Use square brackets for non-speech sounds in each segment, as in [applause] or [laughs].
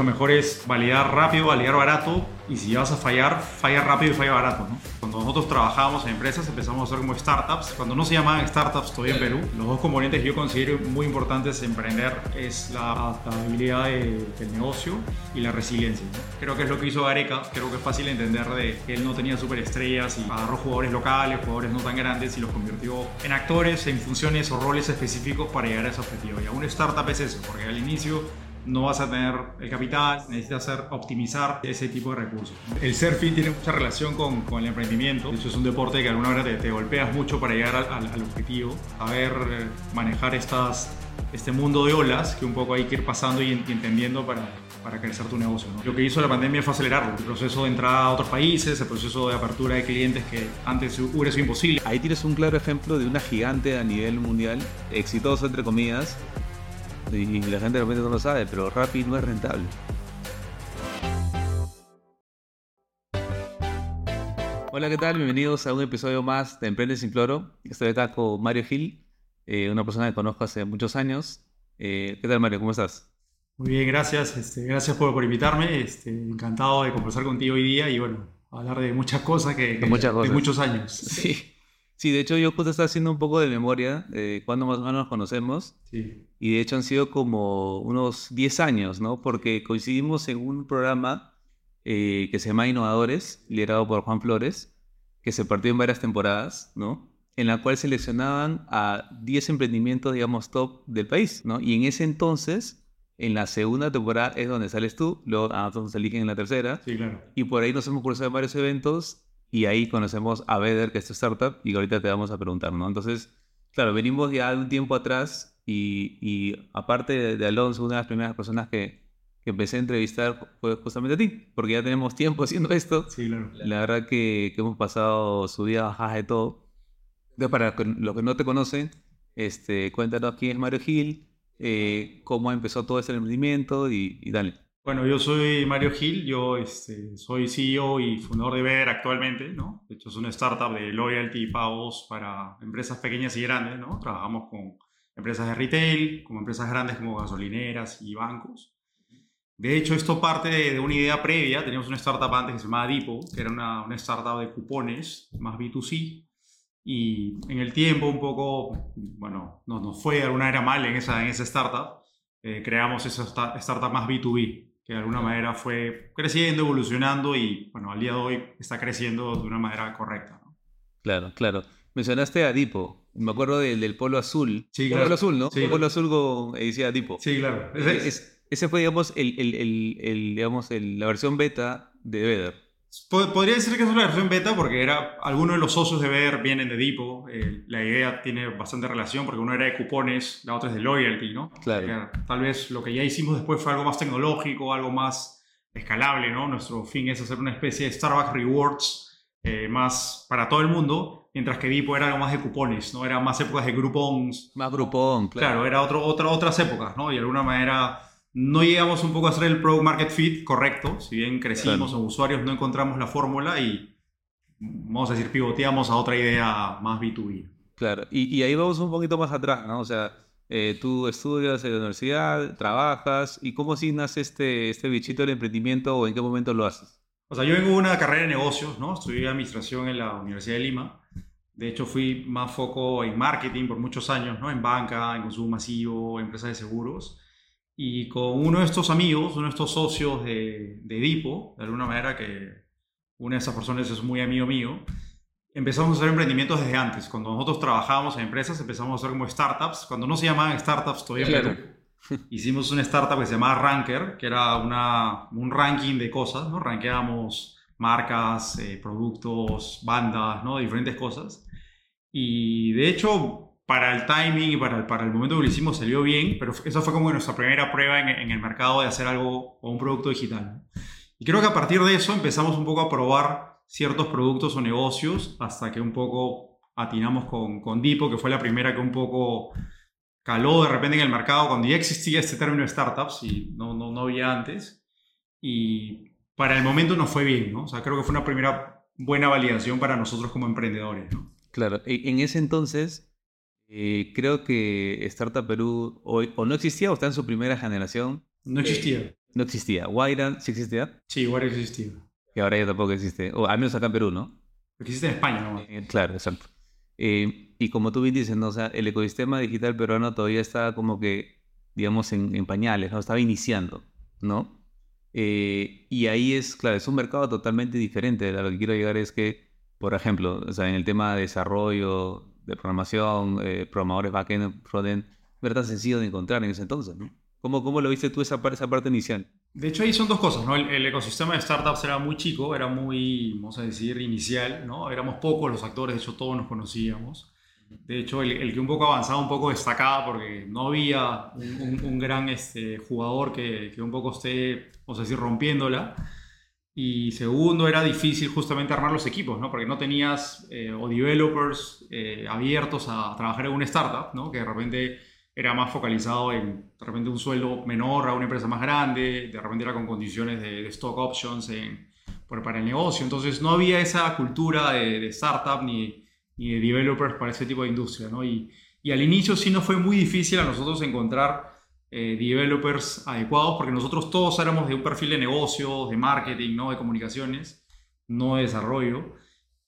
lo mejor es validar rápido, validar barato y si vas a fallar, falla rápido y falla barato. ¿no? Cuando nosotros trabajábamos en empresas empezamos a hacer como startups. Cuando no se llamaban startups todavía en Perú, los dos componentes que yo considero muy importantes en emprender es la adaptabilidad de- del negocio y la resiliencia. ¿no? Creo que es lo que hizo Gareca. Creo que es fácil entender de que él no tenía superestrellas y agarró jugadores locales, jugadores no tan grandes y los convirtió en actores, en funciones o roles específicos para llegar a ese objetivo. Y a una startup es eso, porque al inicio no vas a tener el capital, necesitas hacer, optimizar ese tipo de recursos. El surfing tiene mucha relación con, con el emprendimiento. De hecho, es un deporte que alguna manera te, te golpeas mucho para llegar al, al- al objetivo. Saber eh, manejar estas, este mundo de olas que un poco hay que ir pasando y, y entendiendo para, para crecer tu negocio. ¿no? Lo que hizo la pandemia fue acelerarlo. El proceso de entrada a otros países, el proceso de apertura de clientes que antes hubiera sido imposible. Ahí tienes un claro ejemplo de una gigante a nivel mundial, exitoso entre comillas, y la gente de repente no lo sabe, pero Rappi no es rentable. Hola, ¿qué tal? Bienvenidos a un episodio más de Emprende sin Cloro. Estoy acá con Mario Gil, eh, una persona que conozco hace muchos años. Eh, ¿Qué tal, Mario? ¿Cómo estás? Muy bien, gracias. Este, gracias por, por invitarme. Este, encantado de conversar contigo hoy día y bueno, hablar de muchas cosas que, que- muchas cosas. de muchos años. Sí. Sí, de hecho yo justo estaba haciendo un poco de memoria de cuándo más o menos nos conocemos. Sí. Y de hecho han sido como unos 10 años, ¿no? Porque coincidimos en un programa eh, que se llama Innovadores, liderado por Juan Flores, que se partió en varias temporadas, ¿no? En la cual seleccionaban a 10 emprendimientos, digamos, top del país, ¿no? Y en ese entonces, en la segunda temporada es donde sales tú, luego a nosotros nos eligen en la tercera, Sí, claro. y por ahí nos hemos cruzado en varios eventos y ahí conocemos a Beder, que es tu startup, y ahorita te vamos a preguntar, ¿no? Entonces, claro, venimos ya de un tiempo atrás y, y aparte de, de Alonso, una de las primeras personas que, que empecé a entrevistar fue justamente a ti, porque ya tenemos tiempo haciendo esto. Sí, claro. La verdad que, que hemos pasado subidas, bajadas de todo. Entonces, para los que no te conocen, este, cuéntanos quién es Mario Gil, eh, cómo empezó todo ese emprendimiento y, y dale. Bueno, yo soy Mario Gil, yo este, soy CEO y fundador de Ver actualmente, ¿no? De hecho, es una startup de loyalty y pagos para empresas pequeñas y grandes, ¿no? Trabajamos con empresas de retail, como empresas grandes como gasolineras y bancos. De hecho, esto parte de, de una idea previa. Teníamos una startup antes que se llamaba Dipo, que era una, una startup de cupones, más B2C. Y en el tiempo un poco, bueno, nos, nos fue de alguna manera mal en esa, en esa startup. Eh, creamos esa sta- startup más B2B, que de alguna manera fue creciendo, evolucionando y, bueno, al día de hoy está creciendo de una manera correcta. ¿no? Claro, claro. Mencionaste a Dipo. Me acuerdo del, del polo azul. Sí, claro. polo azul, ¿no? Sí. El polo azul con decía Dipo. Sí, claro. Eh, es- ese fue, digamos, el, el- el- digamos la versión beta de Vedder. Po- Podría decir que es una versión beta porque era, algunos de los socios de Ver vienen de Dipo. eh, la idea tiene bastante relación porque uno era de cupones, la otra es de loyalty, ¿no? Claro. Que tal vez lo que ya hicimos después fue algo más tecnológico, algo más escalable, ¿no? Nuestro fin es hacer una especie de Starbucks Rewards eh, más para todo el mundo, mientras que Dipo era algo más de cupones, ¿no? Era más épocas de groupons. Más grupón, Claro, claro. era otro, otra, otras épocas, ¿no? Y de alguna manera no llegamos un poco a hacer el Product Market Fit correcto, si bien crecimos Claro. en usuarios, no encontramos la fórmula y, vamos a decir, pivoteamos a otra idea más B2B. Claro. Y, y ahí vamos un poquito más atrás, ¿no? O sea, eh, tú estudias en la universidad, trabajas, ¿y cómo nace este, este bichito del emprendimiento o en qué momento lo haces? O sea, yo vengo de una carrera de negocios, ¿no? Estudié administración en la Universidad de Lima. De hecho, fui más foco en marketing por muchos años, ¿no? En banca, en consumo masivo, empresas de seguros. Y con uno de estos amigos, uno de estos socios de, de Dipo, de alguna manera que una de esas personas es muy amigo mío, empezamos a hacer emprendimientos desde antes. Cuando nosotros trabajábamos en empresas, empezamos a hacer como startups. Cuando no se llamaban startups todavía Claro. [laughs] Hicimos una startup que se llamaba Ranker, que era una, un ranking de cosas, ¿no? Rankeábamos marcas, eh, productos, bandas, ¿no? Diferentes cosas. Y de hecho, para el timing y para el, para el momento que lo hicimos salió bien, pero esa fue como nuestra primera prueba en, en el mercado de hacer algo o un producto digital. Y creo que a partir de eso empezamos un poco a probar ciertos productos o negocios hasta que un poco atinamos con, con Dipo, que fue la primera que un poco caló de repente en el mercado cuando ya existía este término de startups y no, no, no había antes. Y para el momento nos fue bien, ¿no? O sea, creo que fue una primera buena validación para nosotros como emprendedores, ¿no? Claro, e- en ese entonces eh, creo que Startup Perú hoy o no existía o está en su primera generación. No existía. No existía. Guaira sí existía. Sí, Guaira existía. Y ahora ya tampoco existe. O al menos acá en Perú, ¿no? Existe en España, ¿no? Eh, claro, exacto. Eh, y como tú bien dices, ¿no? o sea, el ecosistema digital peruano todavía está como que, digamos, en, en pañales, ¿no? Estaba iniciando, ¿no? Eh, y ahí es, claro, es un mercado totalmente diferente. A lo que quiero llegar es que, por ejemplo, o sea, en el tema de desarrollo, de programación, eh, programadores backend, frontend, era tan sencillo de encontrar en ese entonces, ¿no? ¿Cómo, cómo lo viste tú esa, par- esa parte inicial? De hecho, ahí son dos cosas, ¿no? El, el ecosistema de startups era muy chico, era muy, vamos a decir, inicial, ¿no? Éramos pocos los actores, de hecho todos nos conocíamos. De hecho, el, el que un poco avanzaba, un poco destacaba porque no había un, un- un gran este, jugador que, que un poco esté, vamos a decir, rompiéndola. Y segundo, era difícil justamente armar los equipos, ¿no? Porque no tenías eh, o developers eh, abiertos a trabajar en una startup, ¿no? Que de repente era más focalizado en de repente un sueldo menor a una empresa más grande, de repente era con condiciones de, de stock options en- por- para el negocio. Entonces no había esa cultura de, de startup ni, ni de developers para ese tipo de industria, ¿no? Y, y al inicio sí nos fue muy difícil a nosotros encontrar eh, developers adecuados porque nosotros todos éramos de un perfil de negocios, de marketing, ¿no? De comunicaciones, no de desarrollo.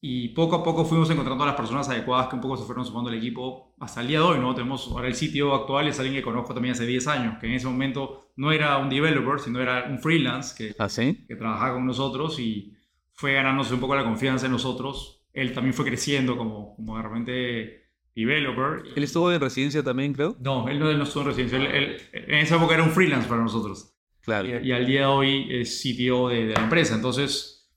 Y poco a poco fuimos encontrando a las personas adecuadas que un poco se fueron sumando al equipo hasta el día de hoy, ¿no? Tenemos ahora el sitio actual, es alguien que conozco también hace 10 años, que en ese momento no era un developer, sino era un freelance que, ¿Ah, sí? que trabajaba con nosotros y fue ganándose un poco la confianza en nosotros. Él también fue creciendo como, como de repente developer. Él estuvo en residencia también, creo. No, él no, él no estuvo en residencia. Él- él- en esa época era un freelance para nosotros. Claro. Y, y al día de hoy es CTO de, de la empresa. Entonces,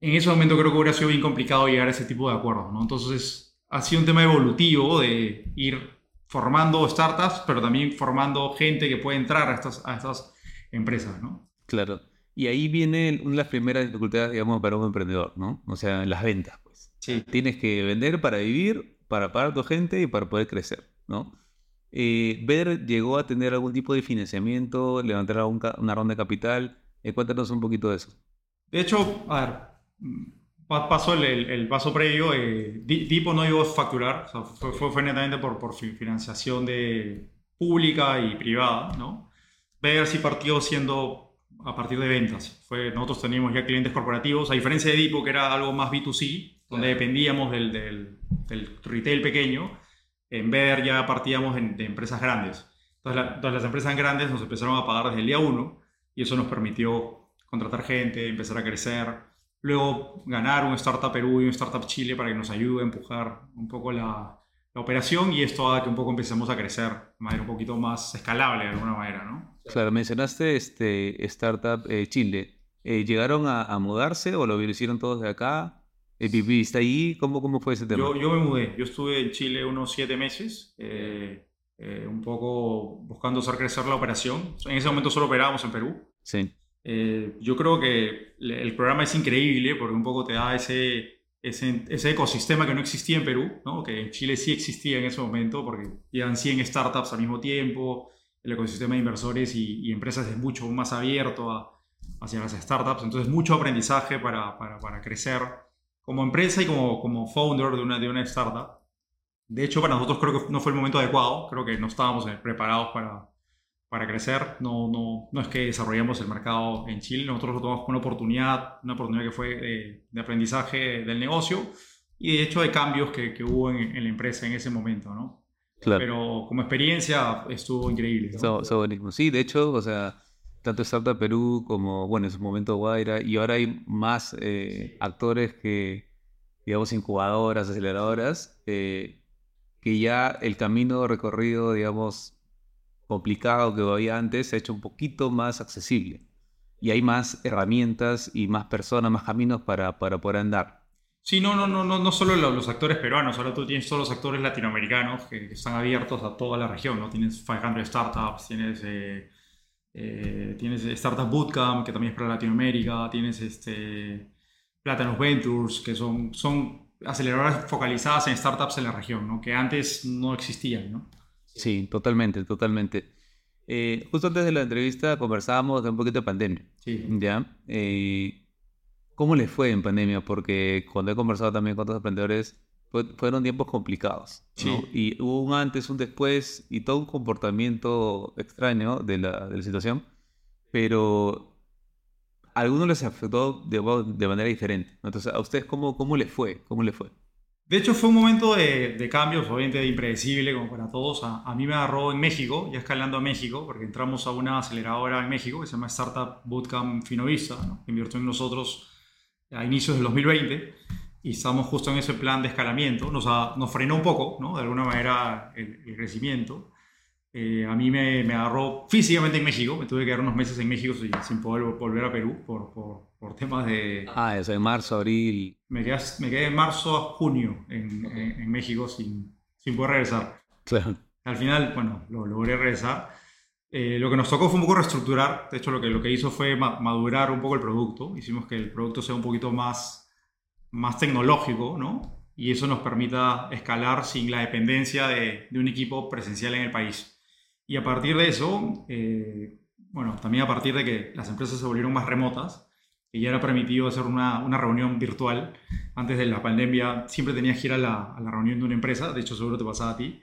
en ese momento creo que hubiera sido bien complicado llegar a ese tipo de acuerdos, ¿no? Entonces, ha sido un tema evolutivo de ir formando startups, pero también formando gente que puede entrar a estas, a estas empresas, ¿no? Claro. Y ahí viene una de las primeras dificultades, digamos, para un emprendedor, ¿no? O sea, las ventas, pues. Sí. Tienes que vender para vivir, para pagar a tu gente y para poder crecer, ¿no? Eh, ¿Ver llegó a tener algún tipo de financiamiento, levantar ca- una ronda de capital? Eh, cuéntanos un poquito de eso. De hecho, a ver, pa- pasó el, el- el paso previo. eh, Di- Dipo no llegó a facturar, o sea, fue, fue- fue netamente por, por fi- financiación de, pública y privada, ¿no? Ver si partió siendo a partir de ventas. Fue, nosotros teníamos ya clientes corporativos, a diferencia de Dipo, que era algo más B2C, donde dependíamos del, del- del retail pequeño, en Ver ya partíamos en- de empresas grandes. Entonces, la- entonces las empresas grandes nos empezaron a pagar desde el día uno y eso nos permitió contratar gente, empezar a crecer, luego ganar un Startup Perú y un Startup Chile para que nos ayude a empujar un poco la, la operación y esto haga que un poco empecemos a crecer de manera un poquito más escalable de alguna manera, ¿no? Claro, mencionaste este Startup eh, Chile. Eh, ¿Llegaron a, a mudarse o lo hicieron todos de acá? Eh, ¿Viviste ahí? ¿Cómo, cómo fue ese tema? Yo, yo me mudé, yo estuve en Chile unos siete meses, eh, eh, un poco buscando hacer crecer la operación. En ese momento solo operábamos en Perú. Sí, Eh, yo creo que el programa es increíble porque un poco te da ese, ese, ese ecosistema que no existía en Perú, ¿no? que en Chile sí existía en ese momento porque llegan 100 startups al mismo tiempo, el ecosistema de inversores y, y empresas es mucho más abierto a- hacia las startups, entonces mucho aprendizaje para, para, para crecer como empresa y como, como founder de una, de una startup. De hecho, para nosotros creo que no fue el momento adecuado, creo que no estábamos eh, preparados para, para crecer. No, no, no es que desarrollamos el mercado en Chile, nosotros lo tomamos como una oportunidad, una oportunidad que fue de, de aprendizaje del negocio y de hecho de cambios que, que hubo en, en la empresa en ese momento, ¿no? claro. Pero como experiencia estuvo increíble. ¿no? Eso buenísimo. Sí, de hecho, o sea, tanto Startup Perú como, bueno, en su momento Guaira, y ahora hay más eh, actores que, digamos, incubadoras, aceleradoras, eh, que ya el camino recorrido, digamos, complicado que había antes se ha hecho un poquito más accesible. Y hay más herramientas y más personas, más caminos para, para poder andar. Sí, no, no, no, no, no solo lo- los actores peruanos, ahora tú tienes todos los actores latinoamericanos que, que están abiertos a toda la región, ¿no? Tienes 500 Startups, tienes, eh, eh, tienes Startup Bootcamp, que también es para Latinoamérica, tienes este, Platinum Ventures, que son, son aceleradoras focalizadas en startups en la región, ¿no? Que antes no existían, ¿no? Sí, totalmente, totalmente. Eh, justo antes de la entrevista conversábamos de un poquito de pandemia. Sí. ¿Ya? Eh, ¿cómo les fue en pandemia? Porque cuando he conversado también con otros emprendedores, fueron tiempos complicados. ¿no? Sí. Y hubo un antes, un después y todo un comportamiento extraño de la, de la situación. pero a algunos les afectó de, de manera diferente. Entonces, ¿a ustedes cómo, cómo les fue? ¿Cómo les fue? De hecho, fue un momento de, de cambios, obviamente impredecible, como para todos. A, a, mí me agarró en México, ya escalando a México, porque entramos a una aceleradora en México que se llama Startup Bootcamp Finovista, ¿no? que invirtió en nosotros a inicios del 2020 y estamos justo en ese plan de escalamiento. Nos, nos frenó un poco, ¿no? de alguna manera, el, el crecimiento. Eh, a mí me, me, agarró físicamente en México, me tuve que quedar unos meses en México sin, sin poder volver a Perú por, por, por, temas de... Ah, eso, en marzo, abril. Me quedé, me quedé en marzo a junio en, en, en, México sin, sin poder regresar. Claro. Al final, bueno, lo logré regresar. Eh, lo que nos tocó fue un poco reestructurar, de hecho lo que, lo que hizo fue madurar un poco el producto, hicimos que el producto sea un poquito más, más tecnológico, ¿no? Y eso nos permita escalar sin la dependencia de, de un equipo presencial en el país. Y a partir de eso, eh, bueno, también a partir de que las empresas se volvieron más remotas, y ya era permitido hacer una, una, reunión virtual. Antes de la pandemia siempre tenías que ir a la, a la, reunión de una empresa, de hecho seguro te pasaba a ti.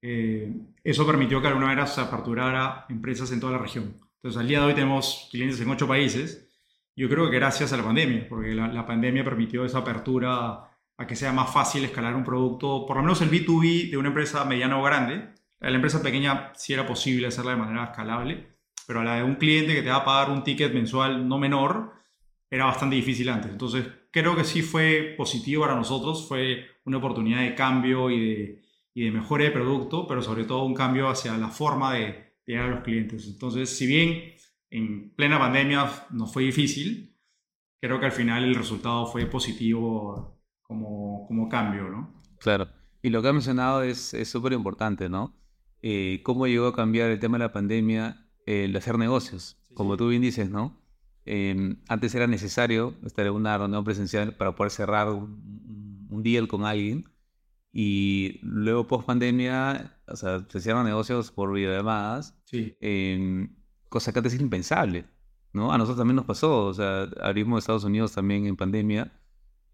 Eh, eso permitió que alguna manera se aperturara empresas en toda la región. Entonces al día de hoy tenemos clientes en ocho países. Yo creo que gracias a la pandemia, porque la, la pandemia permitió esa apertura a que sea más fácil escalar un producto, por lo menos el B2B de una empresa mediana o grande, la empresa pequeña sí era posible hacerla de manera escalable, pero a la de un cliente que te va a pagar un ticket mensual no menor, era bastante difícil antes. Entonces, creo que sí fue positivo para nosotros, fue una oportunidad de cambio y de, y de mejora de producto, pero sobre todo un cambio hacia la forma de, llegar a los clientes. Entonces, si bien en plena pandemia nos fue difícil, creo que al final el resultado fue positivo como, como cambio, ¿no? Claro. Y lo que ha mencionado es súper importante, ¿no? eh, cómo llegó a cambiar el tema de la pandemia el hacer negocios. Como tú bien dices, ¿no? Eh, antes era necesario estar en una reunión presencial para poder cerrar un, un deal con alguien. Y luego, post pandemia, o sea, se cierran negocios por videollamadas. Sí. Eh, cosa que antes era impensable, ¿no? A nosotros también nos pasó. O sea, abrimos Estados Unidos también en pandemia.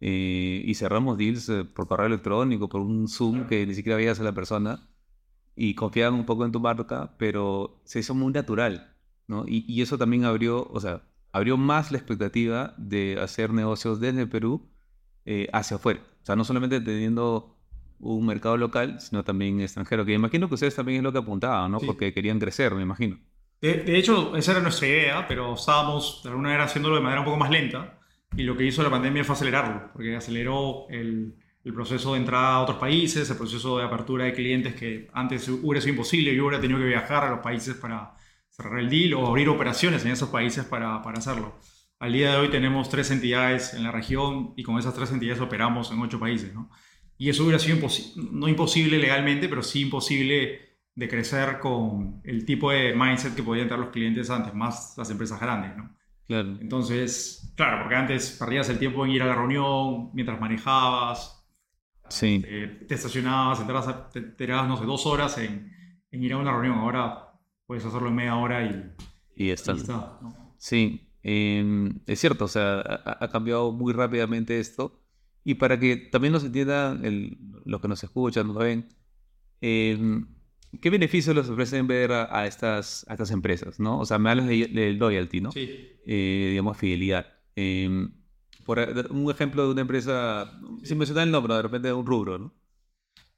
Eh, y cerramos deals eh, por correo electrónico, por un Zoom que ni siquiera veías a la persona y confiaban un poco en tu marca, pero se hizo muy natural, ¿no? Y, y, eso también abrió, o sea, abrió más la expectativa de hacer negocios desde Perú eh, hacia afuera. O sea, no solamente teniendo un mercado local, sino también extranjero, que imagino que ustedes también es lo que apuntaban, ¿no? Sí. Porque querían crecer, me imagino. De, hecho, esa era nuestra idea, pero estábamos de alguna manera haciéndolo de manera un poco más lenta, y lo que hizo la pandemia fue acelerarlo, porque aceleró el proceso de entrada a otros países, el proceso de apertura de clientes que antes hubiera sido imposible, yo hubiera tenido que viajar a los países para cerrar el deal o abrir operaciones en esos países para, para hacerlo. Al día de hoy tenemos tres entidades en la región y con esas tres entidades operamos en ocho países. ¿no? Y eso hubiera sido no imposible legalmente, pero sí imposible de crecer con el tipo de mindset que podían tener los clientes antes, más las empresas grandes. ¿no? Claro. Entonces, claro, porque antes perdías el tiempo en ir a la reunión, mientras manejabas, Sí. Eh, te estacionabas, entrabas, te, te no sé, dos horas en, en, ir a una reunión. Ahora puedes hacerlo en media hora y, y está. Y está ¿no? Sí, eh, es cierto, o sea, ha, ha, cambiado muy rápidamente esto. Y para que también nos entiendan los que nos escuchan, nos ven, eh, ¿qué beneficios les ofrecen ver a, a, estas, a estas empresas? ¿no? O sea, me hablas del de loyalty, ¿no? Sí. Eh, digamos, fidelidad. Eh, por un ejemplo de una empresa, sin mencionar el nombre, de repente de un rubro, ¿no?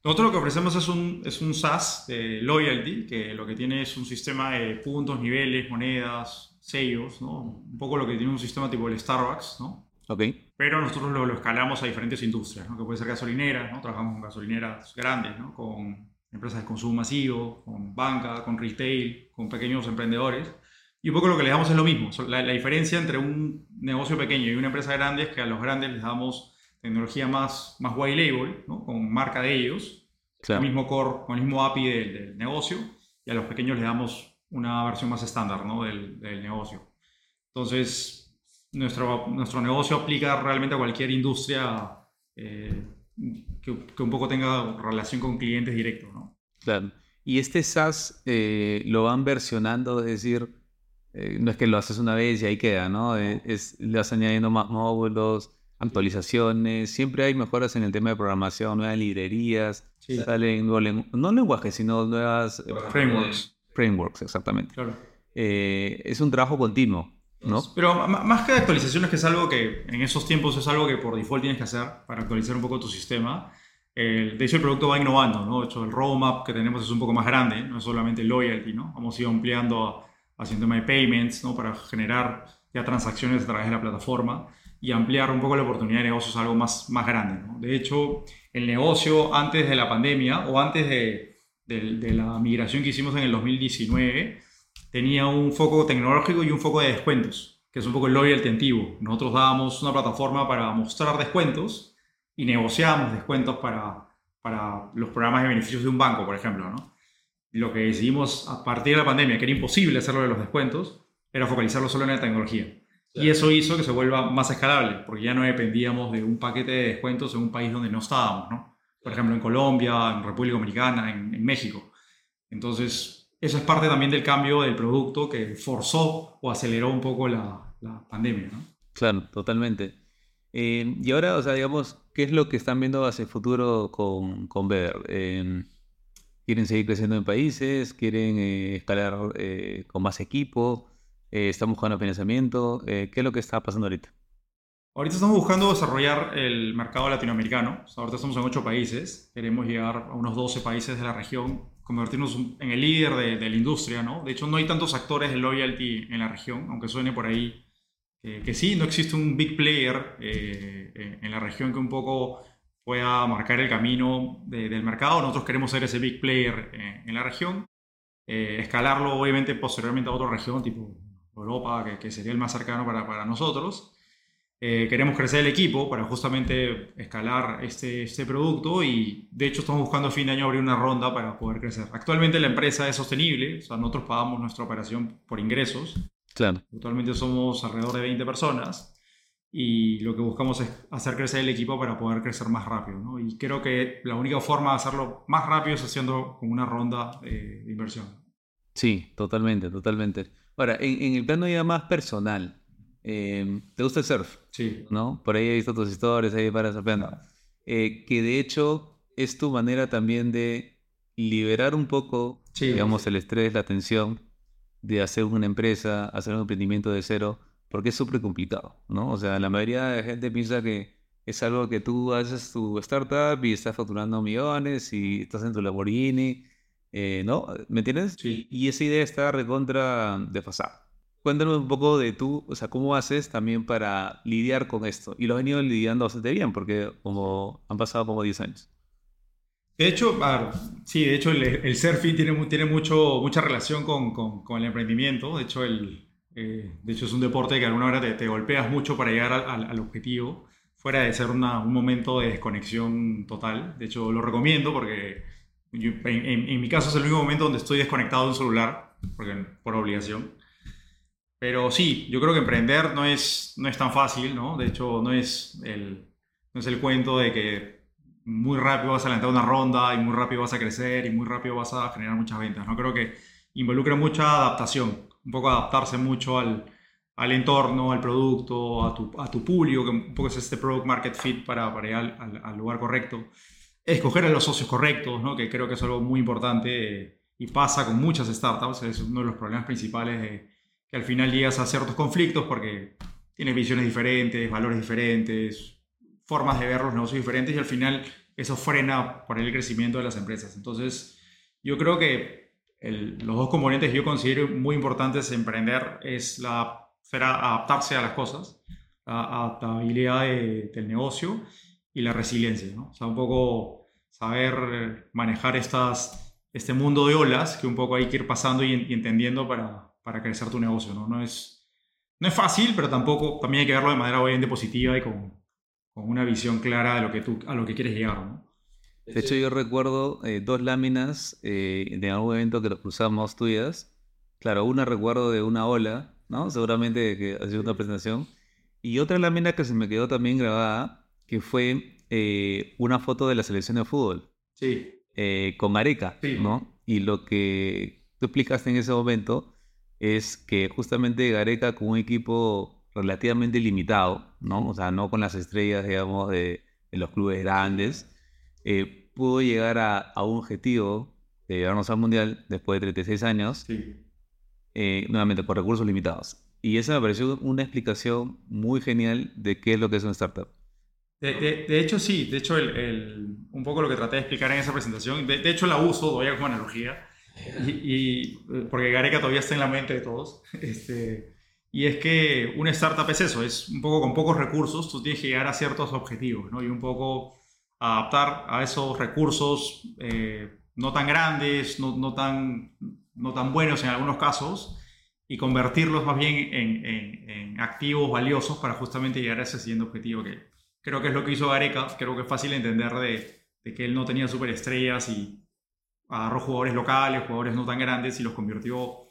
Nosotros lo que ofrecemos es un, es un SaaS de loyalty, que lo que tiene es un sistema de puntos, niveles, monedas, sellos, ¿no? Un poco lo que tiene un sistema tipo el Starbucks, ¿no? Ok. Pero nosotros lo, lo escalamos a diferentes industrias, ¿no? Que puede ser gasolineras, ¿no? Trabajamos con gasolineras grandes, ¿no? Con empresas de consumo masivo, con banca, con retail, con pequeños emprendedores. Y un poco lo que les damos es lo mismo. La, la, diferencia entre un negocio pequeño y una empresa grande es que a los grandes les damos tecnología más, más white label, ¿no? con marca de ellos, claro. el mismo core, con el mismo API del, del, negocio, y a los pequeños les damos una versión más estándar ¿no? del, del, negocio. Entonces, nuestro, nuestro negocio aplica realmente a cualquier industria eh, que, que, un poco tenga relación con clientes directos. ¿no? Claro. Y este SaaS eh, lo van versionando, es decir, eh, no es que lo haces una vez y ahí queda, ¿no? Es, es, le vas añadiendo más módulos, actualizaciones, siempre hay mejoras en el tema de programación, nuevas librerías, sí. salen nuevos lengu no lenguajes, sino nuevas frameworks. Eh, frameworks, exactamente. Claro. eh, es un trabajo continuo, ¿no? Pero más que actualizaciones, que es algo que en esos tiempos es algo que por default tienes que hacer para actualizar un poco tu sistema. de hecho, el producto va innovando, ¿no? De hecho, el roadmap que tenemos es un poco más grande, no es solamente loyalty, ¿no? Hemos ido ampliando haciendo my payments, ¿no? Para generar ya transacciones a través de la plataforma y ampliar un poco la oportunidad de negocios a algo más, más grande, ¿no? De hecho, el negocio antes de la pandemia o antes de, de la migración que hicimos en el 2019 tenía un foco tecnológico y un foco de descuentos, que es un poco el loyalty antiguo. Nosotros dábamos una plataforma para mostrar descuentos y negociábamos descuentos para, para los programas de beneficios de un banco, por ejemplo. ¿no? Lo que decidimos a partir de la pandemia, que era imposible hacerlo de los descuentos, era focalizarlo solo en la tecnología. Y eso hizo que se vuelva más escalable, porque ya no dependíamos de un paquete de descuentos en un país donde no estábamos, ¿no? Por ejemplo, en Colombia, en República Dominicana, en, en México. Entonces, eso es parte también del cambio del producto que forzó o aceleró un poco la, la pandemia, ¿no? Claro, totalmente. Eh, y ahora, o sea, digamos, ¿qué es lo que están viendo hacia el futuro con, con Eh, ¿Quieren seguir creciendo en países? ¿Quieren eh, escalar eh, con más equipo? ¿Están buscando financiamiento? ¿Qué es lo que está pasando ahorita? Ahorita estamos buscando desarrollar el mercado latinoamericano. ahorita estamos en ocho países. Queremos llegar a unos 12 países de la región convertirnos en el líder de, la industria, ¿no? De hecho, no hay tantos actores de loyalty en la región, aunque suene por ahí que sí, no existe un big player eh, en la región que un poco pueda marcar el camino del mercado. Nosotros queremos ser ese big player eh, en la región, eh, escalarlo obviamente posteriormente a otra región, tipo Europa, que, que sería el más cercano para, para nosotros. Eh, queremos crecer el equipo para justamente escalar este, este producto y de hecho estamos buscando a fin de año abrir una ronda para poder crecer. Actualmente la empresa es sostenible, o sea, nosotros pagamos nuestra operación por ingresos. Claro. Actualmente somos alrededor de 20 personas y lo que buscamos es hacer crecer el equipo para poder crecer más rápido. ¿no? Y creo que la única forma de hacerlo más rápido es haciendo como una ronda de inversión. Sí, totalmente, totalmente. Ahora, en, en el plano ya más personal, Em, ¿Te gusta el surf? Sí. ¿No? Por ahí he visto tus historias, ahí para surfeando. Eh, que de hecho es tu manera también de liberar un poco, digamos, el estrés, la tensión de hacer una empresa, hacer un emprendimiento de cero, porque es súper complicado, ¿no? O sea, la mayoría de la gente piensa que es algo que tú haces tu startup y estás facturando millones y estás en tu Lamborghini, eh, ¿no? ¿Me entiendes? Sí. Y esa idea está recontra desfasada. Cuéntanos un poco de tú, o sea, cómo haces también para lidiar con esto. Y lo has venido lidiando bastante bien, porque como han pasado como 10 años. De hecho, sí, de hecho el, surfing tiene, tiene mucho, mucha relación con, con, el emprendimiento. De hecho, el, eh, de hecho, es un deporte que alguna hora te, te golpeas mucho para llegar al, al, objetivo, fuera de ser una, un momento de desconexión total. De hecho, lo recomiendo porque en, en, mi caso es el único momento donde estoy desconectado de un celular, porque, por obligación. Pero sí, yo creo que emprender no es, no es tan fácil, ¿no? De hecho, no es, el, no es el cuento de que muy rápido vas a levantar una ronda y muy rápido vas a crecer y muy rápido vas a generar muchas ventas, ¿no? Creo que involucra mucha adaptación, un poco adaptarse mucho al, al entorno, al producto, a tu, a tu público, que un poco es este product market fit para, para ir al, al, lugar correcto. Escoger a los socios correctos, ¿no? que creo que es algo muy importante y pasa con muchas startups, es uno de los problemas principales de, que al final llegas a ciertos conflictos porque tienes visiones diferentes, valores diferentes, formas de ver los negocios diferentes y al final eso frena por el crecimiento de las empresas. Entonces, yo creo que los dos componentes que yo considero muy importantes en emprender es la adaptarse a las cosas, la adaptabilidad del negocio y la resiliencia, ¿no? O sea, un poco saber manejar estas, este mundo de olas que un poco hay que ir pasando y entendiendo para, para crecer tu negocio, ¿no? No es, no es fácil, pero tampoco, también hay que verlo de manera obviamente positiva y con, con una visión clara de lo que tú, a lo que quieres llegar, ¿no? De hecho, yo recuerdo eh, dos láminas eh, de algún evento que lo cruzamos tuyas. Claro, una recuerdo de una ola, ¿no? Seguramente que ha sido una presentación. Y otra lámina que se me quedó también grabada, que fue eh, una foto de la selección de fútbol. Sí. con Areca, ¿no? Y lo que tú explicaste en ese momento es que justamente Gareca con un equipo relativamente limitado, ¿no? O sea, no con las estrellas, digamos, de, los clubes grandes, eh, pudo llegar a, un objetivo de llevarnos al Mundial después de 36 años. eh, nuevamente por recursos limitados. Y esa me pareció una explicación muy genial de qué es lo que es una startup. De, hecho, sí, de hecho, el, un poco lo que traté de explicar en esa presentación, de, hecho la uso todavía como analogía, y, porque Gareca todavía está en la mente de todos, [laughs] este, y es que una startup es eso, es un poco con pocos recursos, tú tienes que llegar a ciertos objetivos, ¿no? Y un poco adaptar a esos recursos eh, no tan grandes, no, no, tan, no tan buenos en algunos casos, y convertirlos más bien en, en, activos valiosos para justamente llegar a ese siguiente objetivo que creo que es lo que hizo Gareca, creo que es fácil entender de, de que él no tenía superestrellas y agarró jugadores locales, jugadores no tan grandes y los convirtió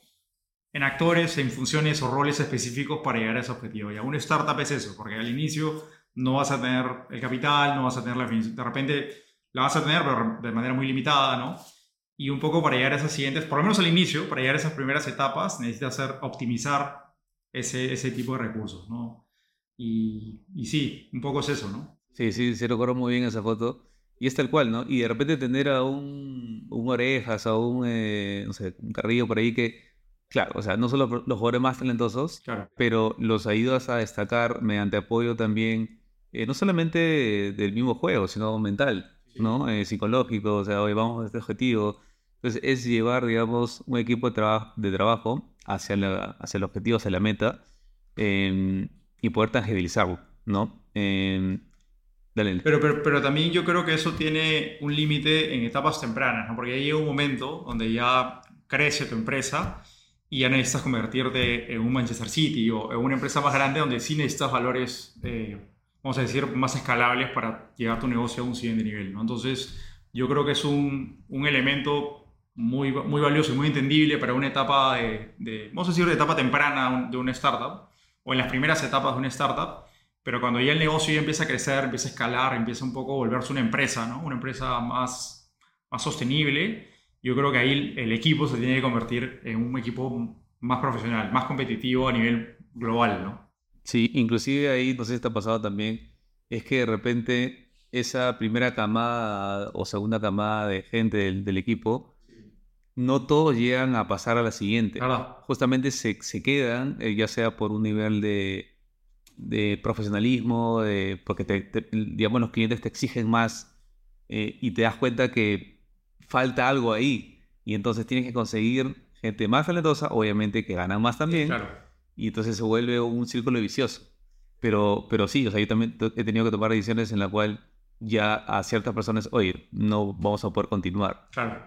en actores, en funciones o roles específicos para llegar a ese objetivo. Y a una startup es eso, porque al inicio no vas a tener el capital, no vas a tener la de repente la vas a tener, pero de manera muy limitada, ¿no? y un poco para llegar a esas siguientes, por lo menos al inicio, para llegar a esas primeras etapas, necesitas hacer, optimizar ese, ese tipo de recursos, ¿no? Y, sí, un poco es eso, ¿no? Sí, sí, se recuerdo muy bien esa foto. Y es tal cual, ¿no? Y de repente tener a un, un Orejas, a un, eh, no sé, un Carrillo por ahí que, claro, o sea, no solo los jugadores más talentosos, claro. pero los ayudas a destacar mediante apoyo también, eh, no solamente del mismo juego, sino mental, ¿no? Eh, psicológico, o sea, hoy vamos a este objetivo, entonces es llevar, digamos, un equipo de, de trabajo hacia, hacia el objetivo, hacia la meta em, y poder tangibilizarlo, ¿no? Dale. Pero, pero, pero, también yo creo que eso tiene un límite en etapas tempranas, ¿no? Porque ahí llega un momento donde ya crece tu empresa y ya necesitas convertirte en un Manchester City o en una empresa más grande donde sí necesitas valores, eh, vamos a decir, más escalables para llevar tu negocio a un siguiente nivel, ¿no? Entonces, yo creo que es un, un elemento muy, muy valioso y muy entendible para una etapa de, vamos a decir, de etapa temprana de una startup, o en las primeras etapas de una startup, pero cuando ya el negocio ya empieza a crecer, empieza a escalar, empieza un poco a volverse una empresa, ¿no? Una empresa más, más sostenible, yo creo que ahí el equipo se tiene que convertir en un equipo más profesional, más competitivo a nivel global, ¿no? Sí, inclusive ahí, no sé si está pasado también, es que de repente esa primera camada o segunda camada de gente del, del equipo no todos llegan a pasar a la siguiente. Justamente se, quedan, eh, ya sea por un nivel de, profesionalismo, de, porque digamos los clientes te exigen más eh, y te das cuenta que falta algo ahí. Y entonces tienes que conseguir gente más talentosa, obviamente que gana más también. Y entonces se vuelve un círculo vicioso. Pero, pero sí, o sea, yo también he tenido que tomar decisiones en la cual ya a ciertas personas, oye, no vamos a poder continuar. Claro.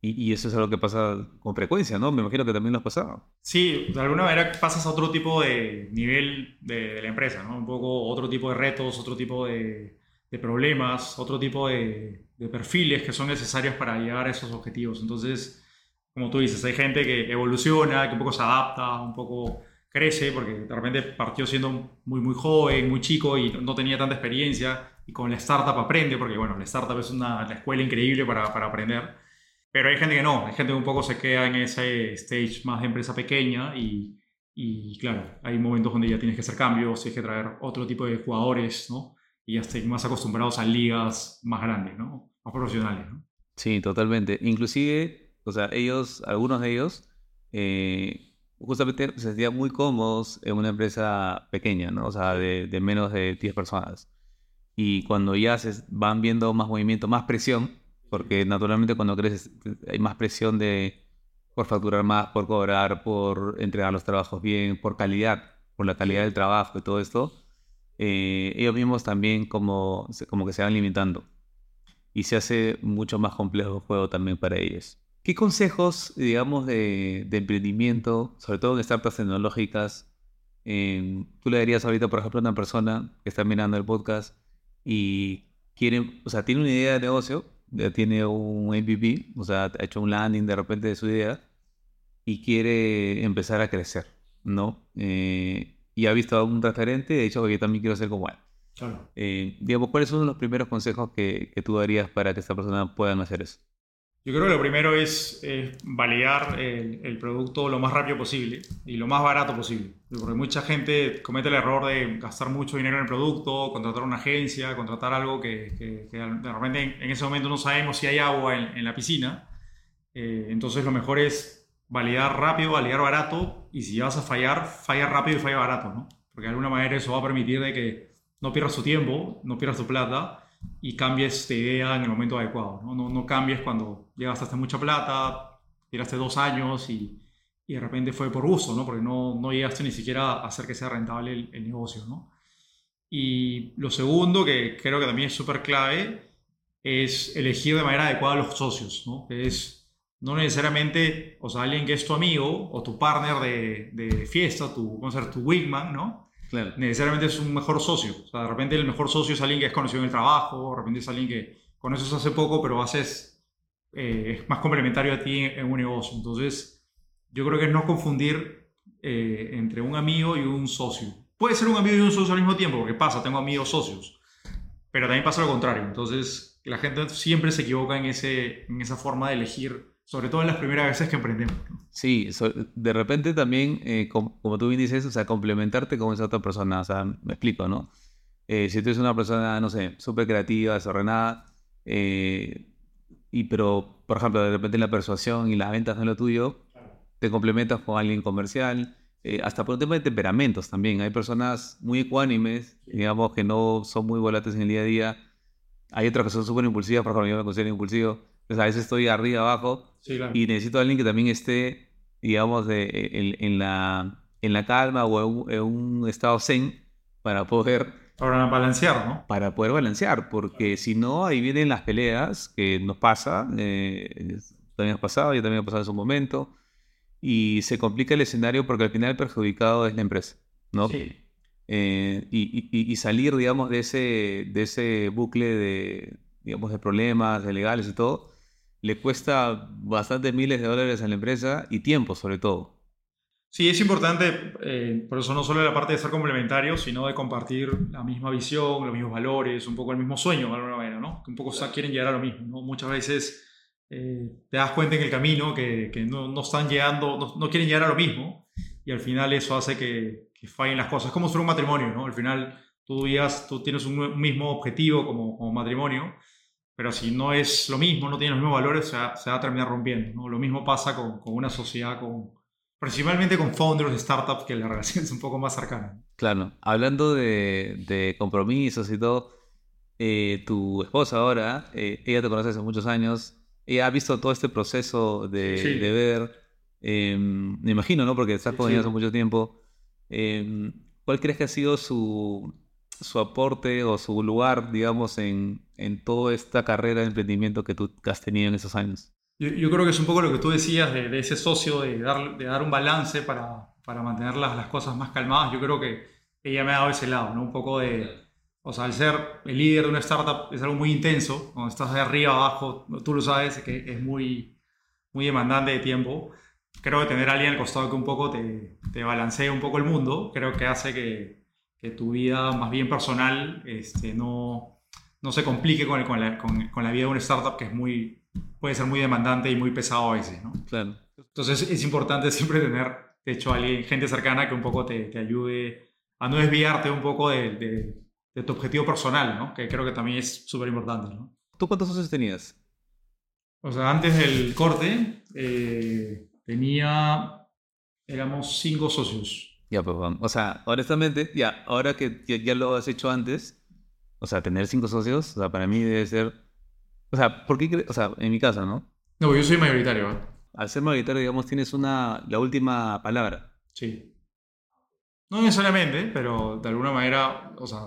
Y, eso es algo que pasa con frecuencia, ¿no? Me imagino que también lo has pasado. Sí, de alguna manera pasas a otro tipo de nivel de, la empresa, ¿no? Un poco otro tipo de retos, otro tipo de, problemas, otro tipo de, perfiles que son necesarios para llegar a esos objetivos. Entonces, como tú dices, hay gente que evoluciona, que un poco se adapta, un poco crece, porque de repente partió siendo muy, muy joven, muy chico y no tenía tanta experiencia, y con la startup aprende, porque bueno, la startup es una la escuela increíble para, para aprender pero hay gente que no, hay gente que un poco se queda en ese stage más de empresa pequeña y, y claro, hay momentos donde ya tienes que hacer cambios, tienes que traer otro tipo de jugadores, ¿no? Y ya estén más acostumbrados a ligas más grandes, ¿no? Más profesionales, ¿no? Sí, totalmente. Inclusive, o sea, ellos, algunos de ellos, eh, justamente se sentían muy cómodos en una empresa pequeña, ¿no? O sea, de, de menos de 10 personas. Y cuando ya se van viendo más movimiento, más presión, porque naturalmente cuando creces hay más presión de por facturar más, por cobrar, por entregar los trabajos bien, por calidad, por la calidad del trabajo y todo esto. Eh, ellos mismos también como, como que se van limitando y se hace mucho más complejo el juego también para ellos. ¿Qué consejos, digamos, de, emprendimiento, sobre todo en startups tecnológicas, eh, tú le darías ahorita, por ejemplo, a una persona que está mirando el podcast y quiere, o sea, tiene una idea de negocio, tiene un MVP, o sea, ha hecho un landing de repente de su idea y quiere empezar a crecer, ¿no? Eh, y ha visto a un referente y ha dicho que yo también quiero ser como él. Claro. Eh, digamos, ¿cuáles son los primeros consejos que, que tú darías para que esta persona pueda hacer eso? Yo creo que lo primero es, validar el, producto lo más rápido posible y lo más barato posible. Porque mucha gente comete el error de gastar mucho dinero en el producto, contratar una agencia, contratar algo que, de repente en, ese momento no sabemos si hay agua en, la piscina. Eh, entonces lo mejor es validar rápido, validar barato, y si vas a fallar, falla rápido y falla barato, ¿no? Porque de alguna manera eso va a permitir de que no pierdas tu tiempo, no pierdas tu plata y cambies de idea en el momento adecuado, ¿no? No, no cambies cuando ya gastaste mucha plata, tiraste dos años y, y, de repente fue por gusto, ¿no? Porque no, no llegaste ni siquiera a hacer que sea rentable el, el negocio, ¿no? Y lo segundo, que creo que también es súper clave, es elegir de manera adecuada a los socios, ¿no? Es no necesariamente, o sea, alguien que es tu amigo o tu partner de, de fiesta, tu, vamos a ser tu wingman, ¿no? Claro. Necesariamente es un mejor socio. O sea, de repente el mejor socio es alguien que es conocido en el trabajo, de repente es alguien que conoces hace poco, pero haces, eh, es más complementario a ti en, en, un negocio. Entonces, yo creo que es no confundir eh, entre un amigo y un socio. Puede ser un amigo y un socio al mismo tiempo, porque pasa, tengo amigos socios, pero también pasa lo contrario. Entonces, la gente siempre se equivoca en, ese, en esa forma de elegir sobre todo en las primeras veces que emprendemos. Sí, so, de repente también, eh, como, como, tú bien dices, o sea, complementarte con esa otra persona, o sea, me explico, ¿no? Eh, si tú eres una persona, no sé, súper creativa, desordenada, eh, y pero, por ejemplo, de repente la persuasión y las ventas no es lo tuyo, te complementas con alguien comercial, eh, hasta por un tema de temperamentos también. Hay personas muy ecuánimes, digamos, que no son muy volátiles en el día a día. Hay otras que son súper impulsivas, por ejemplo, yo me considero impulsivo. Pues a veces estoy arriba, abajo, sí, claro. y necesito a alguien que también esté, digamos, de, en, en, la, en la calma o en un, en un estado zen para poder... Para balancear, ¿no? Para poder balancear, porque si no, ahí vienen las peleas que nos pasa, eh, también ha pasado, yo también ha pasado en su momento, y se complica el escenario porque al final el perjudicado es la empresa, ¿no? Sí. Eh, y, y, y, salir, digamos, de ese, de ese bucle de, digamos, de problemas, de legales y todo, le cuesta bastantes miles de dólares a la empresa y tiempo sobre todo. Sí, es importante, eh, por eso no solo la parte de ser complementario, sino de compartir la misma visión, los mismos valores, un poco el mismo sueño, de alguna manera, ¿no? Que un poco quieren llegar a lo mismo, ¿no? Muchas veces eh, te das cuenta en el camino que, que no, no, están llegando, no, no, quieren llegar a lo mismo y al final eso hace que, que fallen las cosas. Es como ser un matrimonio, ¿no? Al final tú, llegas, tú tienes un mismo objetivo como, como matrimonio, pero si no es lo mismo, no tiene los mismos valores, se va, se va a terminar rompiendo. ¿no? Lo mismo pasa con, con, una sociedad, con, principalmente con founders de startups, que la [laughs] relación es un poco más cercana. Claro, hablando de, de compromisos y todo, eh, tu esposa ahora, eh, ella te conoce hace muchos años, ella ha visto todo este proceso de, Sí. de ver, eh, me imagino, ¿no? Porque estás Sí, con ella hace mucho tiempo. Eh, ¿Cuál crees que ha sido su, su aporte o su lugar, digamos, en, en toda esta carrera de emprendimiento que tú has tenido en esos años? Yo, yo creo que es un poco lo que tú decías de, de ese socio, de dar, de dar un balance para, para mantener las, las cosas más calmadas. Yo creo que ella me ha dado ese lado, ¿no? Un poco de, o sea, al ser el líder de una startup es algo muy intenso, cuando estás de arriba abajo, tú lo sabes, que es muy, muy demandante de tiempo. Creo que tener a alguien al costado que un poco te, te balancee un poco el mundo, creo que hace que, que tu vida más bien personal este, no, no se complique con, el, con, la, con, con, la, vida de una startup que es muy, puede ser muy demandante y muy pesado a veces, ¿no? Claro. Entonces es importante siempre tener, de hecho, alguien, gente cercana que un poco te, te ayude a no desviarte un poco de, de, de, tu objetivo personal, ¿no? Que creo que también es súper importante, ¿no? ¿Tú cuántos socios tenías? O sea, antes del corte eh, tenía, éramos cinco socios. Ya, pues vamos. O sea, honestamente, ya, ahora que ya, ya, lo has hecho antes, o sea, tener cinco socios, o sea, para mí debe ser. O sea, ¿por qué O sea, en mi casa, ¿no? No, yo soy mayoritario. ¿eh? Al ser mayoritario, digamos, tienes una, la última palabra. Sí. No necesariamente, pero de alguna manera, o sea,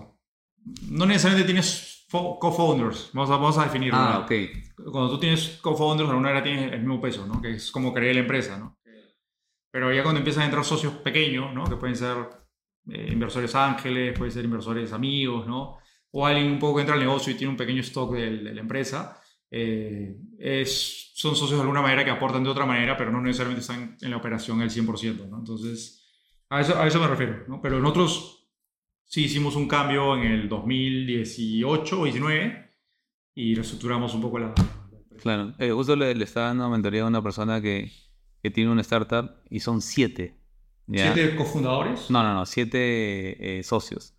no necesariamente tienes co-founders. Vamos a, vamos a definirlo. Ah, ¿no? ok. Cuando tú tienes co-founders, de alguna manera tienes el mismo peso, ¿no? Que es como creer la empresa, ¿no? Pero ya cuando empiezan a entrar socios pequeños, ¿no? Que pueden ser eh, inversores ángeles, pueden ser inversores amigos, ¿no? O alguien un poco que entra al negocio y tiene un pequeño stock de, de la empresa, eh, es, son socios de alguna manera que aportan de otra manera, pero no necesariamente están en la operación el 100%, ¿no? Entonces, a eso, a eso me refiero, ¿no? Pero nosotros sí hicimos un cambio en el 2018 o 19 y reestructuramos un poco la... Claro, eh, justo le, le estaba dando mentoría a una persona que, que tiene una startup y son siete. ¿ya? ¿Siete cofundadores? No, no, no, siete eh, socios.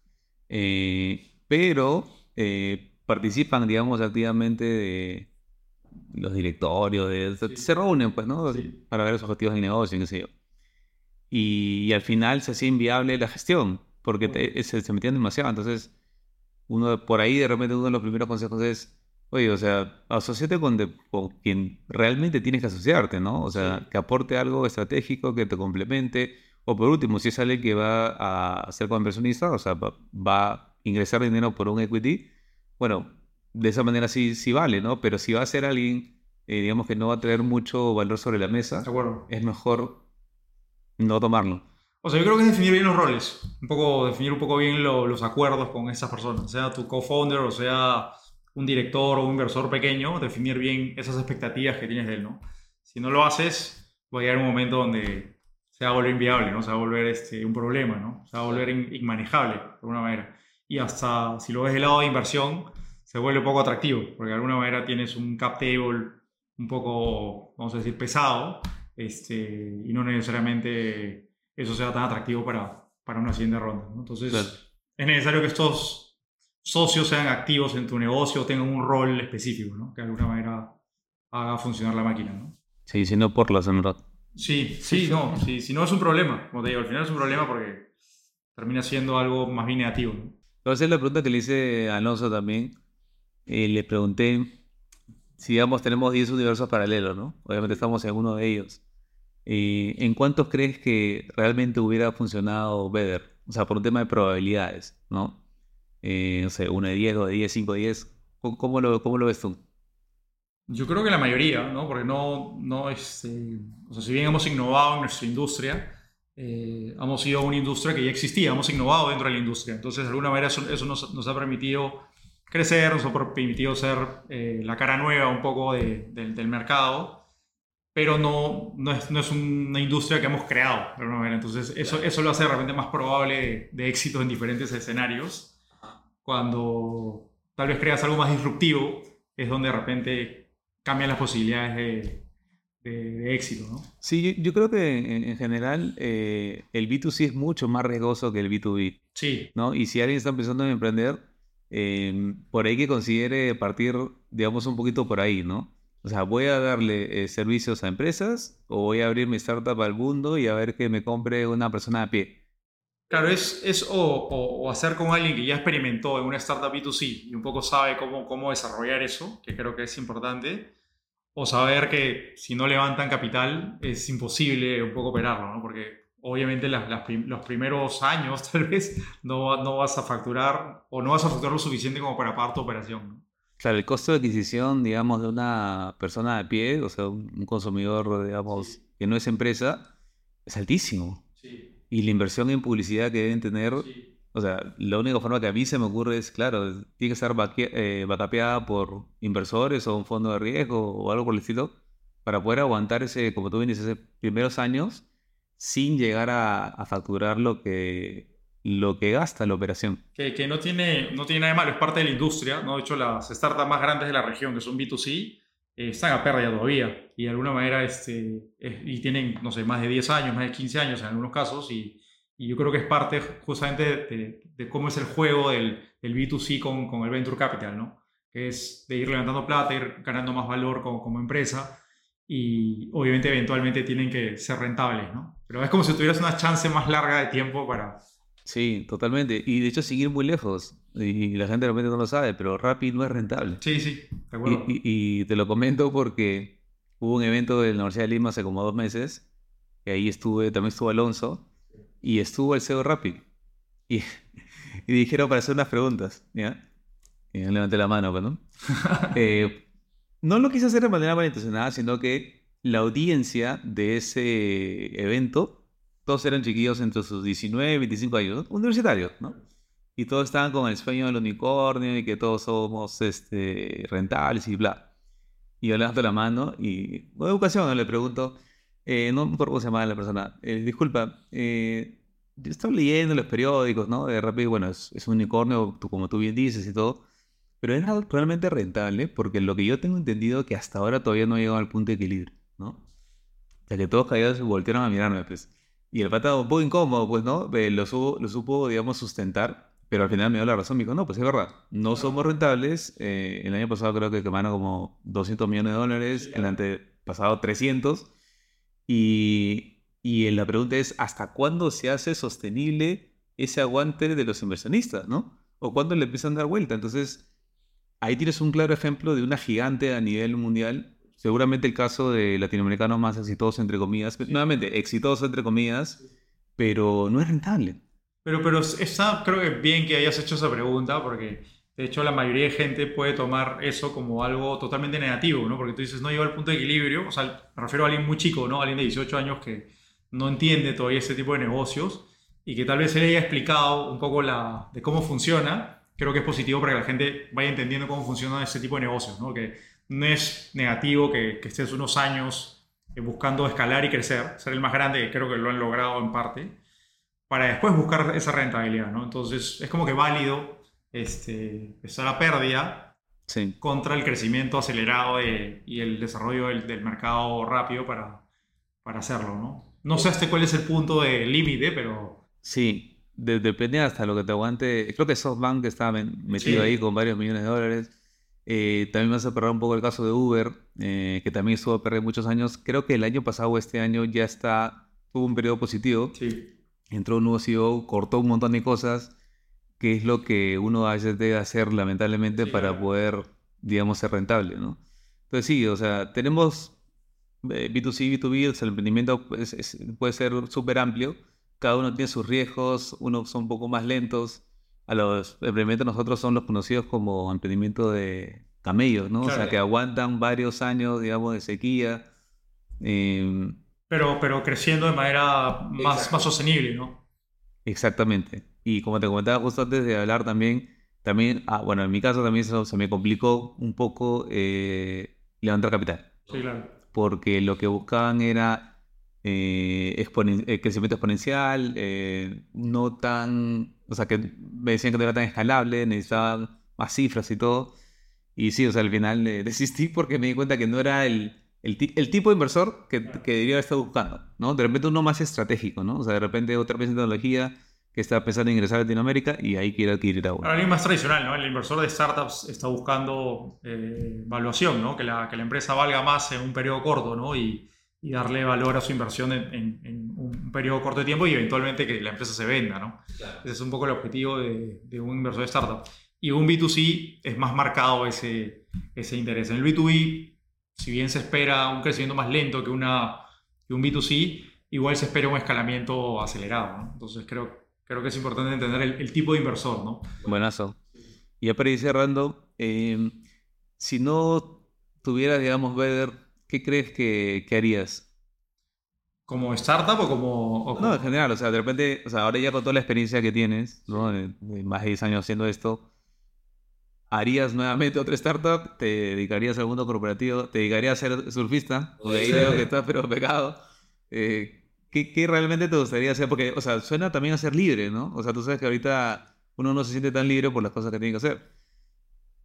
Eh, pero eh, participan, digamos, activamente de, los directorios, de, se reúnen, pues, ¿no? Para ver los objetivos de negocio, qué sé yo. Y, al final se hacía inviable la gestión, porque se, se, metían demasiado. Entonces, uno por ahí de repente uno de los primeros consejos es, oye, o sea, asociate con, con quien realmente tienes que asociarte, ¿no? O sea, que aporte algo estratégico, que te complemente. O por último, si es alguien que va a ser inversionista, o sea, va, a ingresar dinero por un equity, bueno, de esa manera sí, sí vale, ¿no? Pero si va a ser alguien, eh, digamos que no va a traer mucho valor sobre la mesa, es mejor no tomarlo. O sea, yo creo que es definir bien los roles, un poco, definir un poco bien los acuerdos con esas personas, sea tu co-founder o sea un director o un inversor pequeño, definir bien esas expectativas que tienes de él, ¿no? Si no lo haces, va a llegar un momento donde se va a volver inviable, ¿no? Se va a volver este, un problema, ¿no? Se va a volver inmanejable, de alguna manera. Y hasta si lo ves del lado de inversión, se vuelve poco atractivo, porque de alguna manera tienes un cap table un poco, vamos a decir, pesado, este, y no necesariamente eso sea tan atractivo para, para una siguiente ronda. Entonces, es necesario que estos socios sean activos en tu negocio o tengan un rol específico, ¿no? que de alguna manera haga funcionar la máquina. ¿no? Sí, si no por las verdad. Sí, sí, no, sí, si no es un problema, como te digo, al final es un problema porque termina siendo algo más bien negativo. ¿no? Entonces la pregunta que le hice a Alonso también, eh, le pregunté si, digamos, tenemos 10 universos paralelos, ¿no? Obviamente estamos en uno de ellos. Eh, ¿En cuántos crees que realmente hubiera funcionado Better? O sea, por un tema de probabilidades, ¿no? Eh, no sé, 1 de 10, 2 de 10, 5 de 10. ¿Cómo, lo, ¿Cómo lo ves tú? Yo creo que la mayoría, ¿no? Porque no, no es... o sea, si bien hemos innovado en nuestra industria, hemos sido una industria que ya existía, hemos innovado dentro de la industria. Entonces, de alguna manera, eso, nos, nos, ha permitido crecer, nos ha permitido ser eh, la cara nueva un poco del mercado, pero no, no, es, no es una industria que hemos creado de alguna manera. Entonces, eso, eso lo hace realmente más probable de, éxito en diferentes escenarios. Cuando tal vez creas algo más disruptivo, es donde de repente cambian las posibilidades de, éxito, ¿no? Sí, yo, creo que en, general eh, el B2C es mucho más riesgoso que el B2B. Sí. ¿no? Y si alguien está empezando a emprender, Em, por ahí que considere partir, digamos, un poquito por ahí, ¿no? O sea, voy a darle eh, servicios a empresas o voy a abrir mi startup al mundo y a ver que me compre una persona a pie. Claro, es, es o, o, hacer con alguien que ya experimentó en una startup B2C y un poco sabe cómo, cómo desarrollar eso, que creo que es importante, o saber que si no levantan capital es imposible un poco operarlo, ¿no? Porque obviamente los primeros años [laughs] tal vez no, no, vas a facturar o no vas a facturar lo suficiente como para pagar tu operación. Claro, el costo de adquisición, digamos, de una persona de pie, o sea, un consumidor, digamos, que no es empresa, es altísimo. Sí. Y la inversión en publicidad que deben tener, o sea, la única forma que a mí se me ocurre es, claro, tiene que estar eh, por inversores o un fondo de riesgo o algo por el estilo, para poder aguantar ese, como tú bien dices, esos primeros años sin llegar a, facturar lo que, lo que gasta la operación. Que, que, no, tiene, no tiene nada de malo, es parte de la industria. ¿no? De hecho, las startups más grandes de la región, que son B2C, eh, están a pérdida todavía. Y de alguna manera, este, y tienen, no sé, más de 10 años, más de 15 años en algunos casos. Y, y yo creo que es parte justamente de, de, cómo es el juego del, del B2C con, con, el Venture Capital, ¿no? Que es de ir levantando plata, ir ganando más valor como, como empresa y obviamente eventualmente tienen que ser rentables, ¿no? Pero es como si tuvieras una chance más larga de tiempo para... Sí, totalmente. Y de hecho seguir muy lejos. Y la gente realmente no lo sabe, pero Rappi no es rentable. Sí, sí, de acuerdo. Y, te lo comento porque hubo un evento de la Universidad de Lima hace como dos meses, y ahí estuve, también estuvo Alonso, y estuvo el CEO de Rappi. Y, [laughs] y dijeron para hacer unas preguntas, ¿ya? Y levanté la mano, perdón. Pues, [laughs] eh, no lo quise hacer de manera malintencionada, sino que la audiencia de ese evento, todos eran chiquillos entre sus 19 y 25 años, universitarios, ¿no? Y todos estaban con el sueño del unicornio y que todos somos este, rentables y bla. Y yo levanto la mano y, con educación, le pregunto, eh, no me acuerdo cómo se llama la persona, eh, disculpa, eh, yo estaba leyendo los periódicos, ¿no? De repente, bueno, es, es un unicornio, como tú bien dices y todo pero es realmente rentable porque lo que yo tengo entendido que hasta ahora todavía no ha llegado al punto de equilibrio, ¿no? O sea, que todos callados se voltearon a mirarme, pues. Y el pata un poco incómodo, pues, ¿no? Lo supo, lo supo, digamos, sustentar, Pero al final me dio la razón, me dijo, no, pues es verdad, no somos rentables. eh, el año pasado creo que quemaron como 200 millones de dólares, el antepasado 300. Y, y la pregunta es, ¿hasta cuándo se hace sostenible ese aguante de los inversionistas, no? ¿O cuándo le empiezan a dar vuelta? Entonces, ahí tienes un claro ejemplo de una gigante a nivel mundial. Seguramente el caso de latinoamericano más exitoso, entre comillas. Nuevamente, exitoso, entre comillas, pero no es rentable. Pero, pero está, creo que bien que hayas hecho esa pregunta, porque de hecho la mayoría de gente puede tomar eso como algo totalmente negativo, ¿no? Porque tú dices, no llegó al punto de equilibrio, o sea, me refiero a alguien muy chico, ¿no? Alguien de 18 años que no entiende todavía ese tipo de negocios y que tal vez él haya explicado un poco la, de cómo funciona, creo que es positivo para que la gente vaya entendiendo cómo funciona ese tipo de negocios, ¿no? Que no es negativo que, que estés unos años eh, buscando escalar y crecer, ser el más grande, que creo que lo han logrado en parte, para después buscar esa rentabilidad, ¿no? Entonces es como que válido este, estar a pérdida Sí. contra el crecimiento acelerado de- y el desarrollo del, del mercado rápido para, para hacerlo, ¿no? No sé hasta cuál es el punto de límite, pero Sí, de- depende hasta lo que te aguante. Creo que SoftBank estaba metido Sí. ahí con varios millones de dólares. Eh, también me hace perder un poco el caso de Uber, eh, que también estuvo a perder muchos años. Creo que el año pasado o este año ya está, tuvo un periodo positivo. sí. Entró un nuevo CEO, cortó un montón de cosas, que es lo que uno a veces debe hacer lamentablemente Sí, para claro. poder, digamos, ser rentable, ¿no? Entonces sí, o sea, tenemos eh, B2C, B2B, o sea, el emprendimiento pues, es- puede ser súper amplio, cada uno tiene sus riesgos, unos son un poco más lentos, a los emprendimientos nosotros son los conocidos como emprendimiento de camellos, ¿no? O sea, que aguantan varios años, digamos, de sequía. em, Pero, pero creciendo de manera más, más sostenible, ¿no? Exactamente. Y como te comentaba justo antes de hablar también, también, ah, bueno, en mi caso también eso se me complicó un poco eh, levantar capital, Sí, claro. porque lo que buscaban era eh, exponen- eh, crecimiento exponencial, eh, no tan, o sea, que me decían que no era tan escalable, necesitaban más cifras y todo. Y sí, o sea, al final eh, [laughs] desistí porque me di cuenta que no era el, el, el tipo de inversor que, que debería estar buscando, ¿no? De repente uno más estratégico, ¿no? O sea, de repente otra vez en tecnología que está pensando en ingresar a Latinoamérica y ahí quiere adquirir agua. Ahora, alguien más tradicional, ¿no? El inversor de startups está buscando eh, valuación, ¿no? Que la, que la empresa valga más en un periodo corto, ¿no? Y, y darle valor a su inversión en, en- en un periodo corto de tiempo y eventualmente que la empresa se venda, ¿no? Ese es un poco el objetivo de, de un inversor de startup. Y un B2C es más marcado ese, ese interés. En el B2B, si bien se espera un crecimiento más lento que, una, que un B2C, igual se espera un escalamiento acelerado, ¿no? Entonces creo, creo que es importante entender el, el tipo de inversor, ¿no? Buenazo. Y ya para ir cerrando, eh, si no tuvieras, digamos, ver, ¿qué crees que, que harías? ¿Como startup o como...? o No, en general, o sea, de repente, o sea, ahora ya con toda la experiencia que tienes, ¿no? De, de más de 10 años haciendo esto, ¿harías nuevamente otra startup? ¿Te dedicarías al mundo corporativo? ¿Te dedicarías a ser surfista? Porque ahí Sí. veo que estás pero pegado. Eh, ¿qué, qué realmente te gustaría hacer? Porque, o sea, suena también a ser libre, ¿no? O sea, tú sabes que ahorita uno no se siente tan libre por las cosas que tiene que hacer.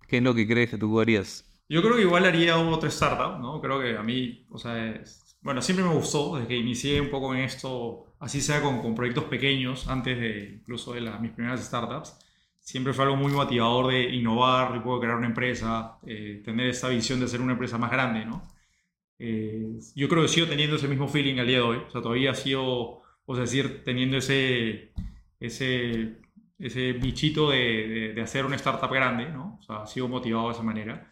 ¿Qué es lo que crees que tú harías? Yo creo que igual haría otra startup, ¿no? Creo que a mí, o sea, es- bueno, siempre me gustó desde que inicié un poco en esto, así sea con, con proyectos pequeños, antes de incluso de mis primeras startups. Siempre fue algo muy motivador de innovar y puedo crear una empresa, eh, tener esta visión de ser una empresa más grande, ¿no? Eh, yo creo que sigo teniendo ese mismo feeling al día de hoy, o sea, todavía sigo, o sea, decir, teniendo ese, ese, ese bichito de, de, de hacer una startup grande, ¿no? O sea, sigo motivado de esa manera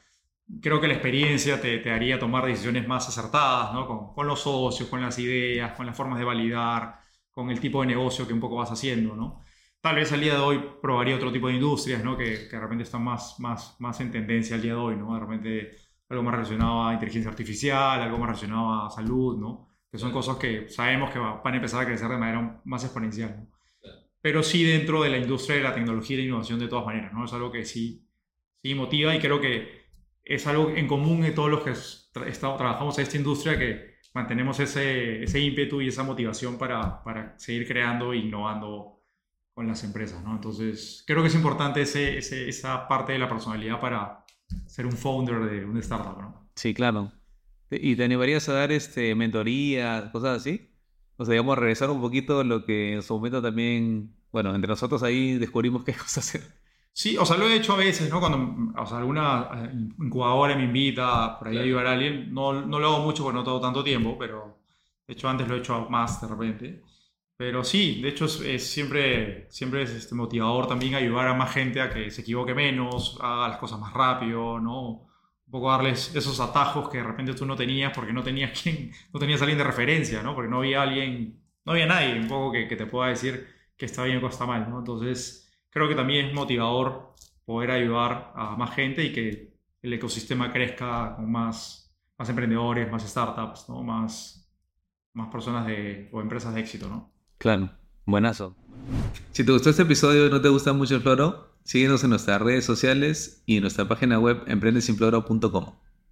creo que la experiencia te, te haría tomar decisiones más acertadas, ¿no? Con, con los socios, con las ideas, con las formas de validar, con el tipo de negocio que un poco vas haciendo, ¿no? Tal vez al día de hoy probaría otro tipo de industrias, ¿no? Que, que de repente están más, más, más en tendencia al día de hoy, ¿no? De repente algo más relacionado a inteligencia artificial, algo más relacionado a salud, ¿no? Que son cosas que sabemos que va- van a empezar a crecer de manera más exponencial, ¿no? Pero sí dentro de la industria de la tecnología y la innovación de todas maneras, ¿no? Es algo que sí, sí motiva y creo que es algo en común de todos los que tra- estamos- trabajamos en esta industria que mantenemos ese, ese ímpetu y esa motivación para, para seguir creando e innovando con las empresas, ¿no? Entonces, creo que es importante ese, ese- esa parte de la personalidad para ser un founder de una startup, ¿no? Sí, claro. ¿Y te animarías a dar este, mentorías, cosas así? O sea, digamos, regresar un poquito lo que en su momento también, bueno, entre nosotros ahí descubrimos qué [laughs] cosa hacer. Sí, o sea, lo he hecho a veces, ¿no? Cuando o sea, alguna eh, incubadora me invita por ahí a ayudar a alguien, no, no lo hago mucho porque no tengo tanto tiempo, pero de hecho antes lo he hecho más de repente. Pero sí, de hecho es, siempre, siempre es este motivador también ayudar a más gente a que se equivoque menos, haga las cosas más rápido, ¿no? poco darles esos atajos que de repente tú no tenías porque no tenías [laughs] quien, no tenías alguien de referencia, ¿no? Porque no había alguien, no había nadie un poco que, que te pueda decir que está bien o está mal, ¿no? Entonces, creo que también es motivador poder ayudar a más gente y que el ecosistema crezca con más, más emprendedores, más startups, ¿no? Más, más personas de, o empresas de éxito, ¿no? Claro, buenazo. Si te gustó este episodio y no te gusta mucho el floro, Síguenos en nuestras redes sociales y en nuestra página web emprendesinfloro.com.